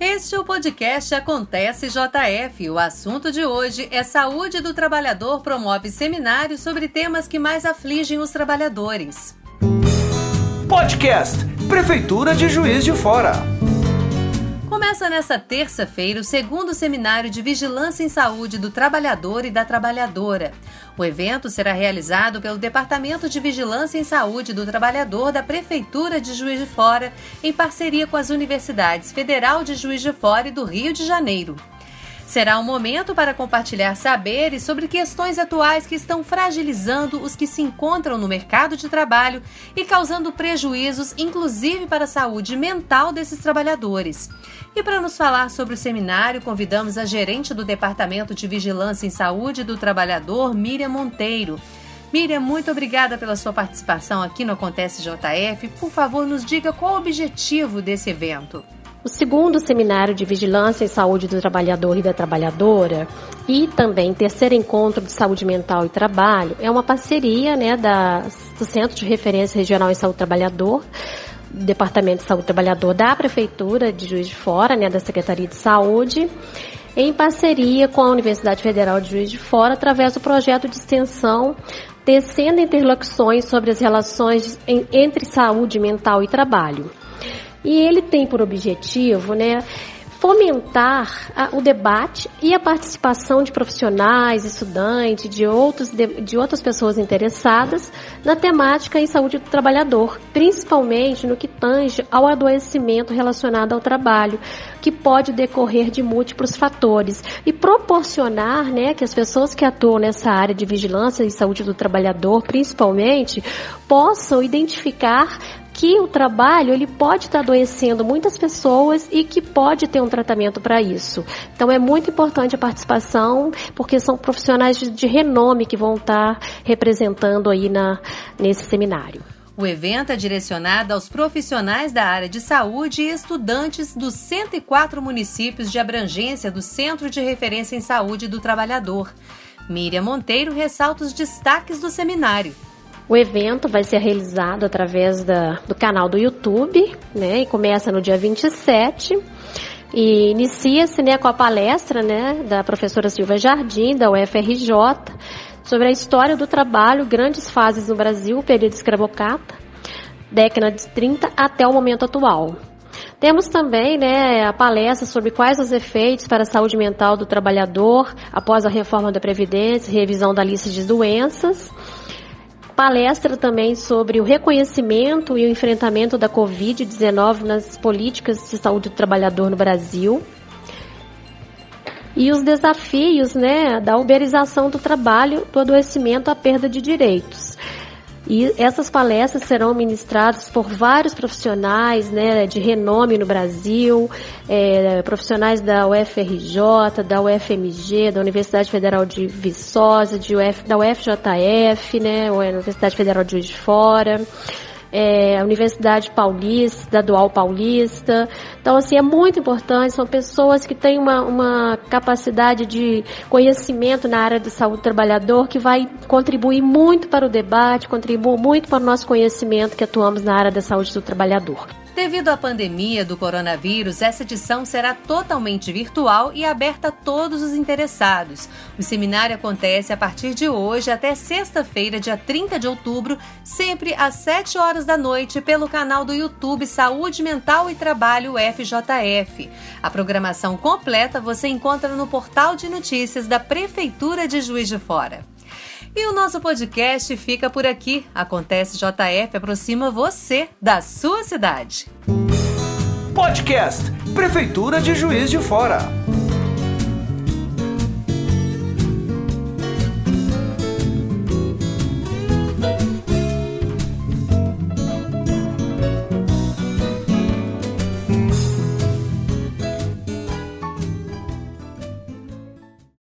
Este é o podcast Acontece JF. O assunto de hoje é Saúde do Trabalhador promove seminário sobre temas que mais afligem os trabalhadores. Podcast Prefeitura de Juiz de Fora. Começa nesta terça-feira o segundo seminário de Vigilância em Saúde do Trabalhador e da Trabalhadora. O evento será realizado pelo Departamento de Vigilância em Saúde do Trabalhador da Prefeitura de Juiz de Fora, em parceria com as Universidades Federal de Juiz de Fora e do Rio de Janeiro. Será um momento para compartilhar saberes sobre questões atuais que estão fragilizando os que se encontram no mercado de trabalho e causando prejuízos, inclusive para a saúde mental desses trabalhadores. E para nos falar sobre o seminário, convidamos a gerente do Departamento de Vigilância em Saúde do Trabalhador, Miriam Monteiro. Miriam, muito obrigada pela sua participação aqui no Acontece JF. Por favor, nos diga qual o objetivo desse evento. O segundo seminário de Vigilância em Saúde do Trabalhador e da Trabalhadora e também terceiro encontro de saúde mental e trabalho é uma parceria né, da, do Centro de Referência Regional em Saúde do Trabalhador, Departamento de Saúde do Trabalhador da Prefeitura de Juiz de Fora, né, da Secretaria de Saúde, em parceria com a Universidade Federal de Juiz de Fora, através do projeto de extensão Tecendo Interlocuções sobre as Relações entre Saúde Mental e Trabalho. E ele tem por objetivo, né, fomentar a, o debate e a participação de profissionais, estudantes, de, outros, de, de, outras pessoas interessadas na temática em saúde do trabalhador, principalmente no que tange ao adoecimento relacionado ao trabalho, que pode decorrer de múltiplos fatores, e proporcionar né, que as pessoas que atuam nessa área de vigilância e saúde do trabalhador, principalmente, possam identificar que o trabalho ele pode estar adoecendo muitas pessoas e que pode ter um tratamento para isso. Então é muito importante a participação, porque são profissionais de, de renome que vão estar representando aí na, nesse seminário. O evento é direcionado aos profissionais da área de saúde e estudantes dos 104 municípios de abrangência do Centro de Referência em Saúde do Trabalhador. Miriam Monteiro ressalta os destaques do seminário. O evento vai ser realizado através da, do canal do YouTube, né? E começa no dia 27. E inicia-se né, com a palestra né, da professora Silvia Jardim, da UFRJ, sobre a história do trabalho, grandes fases no Brasil, período escravocata, década de 30 até o momento atual. Temos também né, a palestra sobre quais os efeitos para a saúde mental do trabalhador após a reforma da Previdência, revisão da lista de doenças palestra também sobre o reconhecimento e o enfrentamento da Covid-19 nas políticas de saúde do trabalhador no Brasil e os desafios né, da uberização do trabalho, do adoecimento à perda de direitos. E essas palestras serão ministradas por vários profissionais né, de renome no Brasil, é, profissionais da UFRJ, da UFMG, da Universidade Federal de Viçosa, de Uf, da UFJF, né, Universidade Federal de Juiz de Fora é, Universidade Paulista, Estadual Paulista. Então, assim, é muito importante, são pessoas que têm uma, uma capacidade de conhecimento na área de saúde do trabalhador que vai contribuir muito para o debate, contribuir muito para o nosso conhecimento que atuamos na área da saúde do trabalhador. Devido à pandemia do coronavírus, essa edição será totalmente virtual e aberta a todos os interessados. O seminário acontece a partir de hoje até sexta-feira, dia 30 de outubro, sempre às 7 horas da noite, pelo canal do YouTube Saúde Mental e Trabalho FJF. A programação completa você encontra no portal de notícias da Prefeitura de Juiz de Fora. E o nosso podcast fica por aqui. Acontece JF aproxima você da sua cidade. Podcast Prefeitura de Juiz de Fora.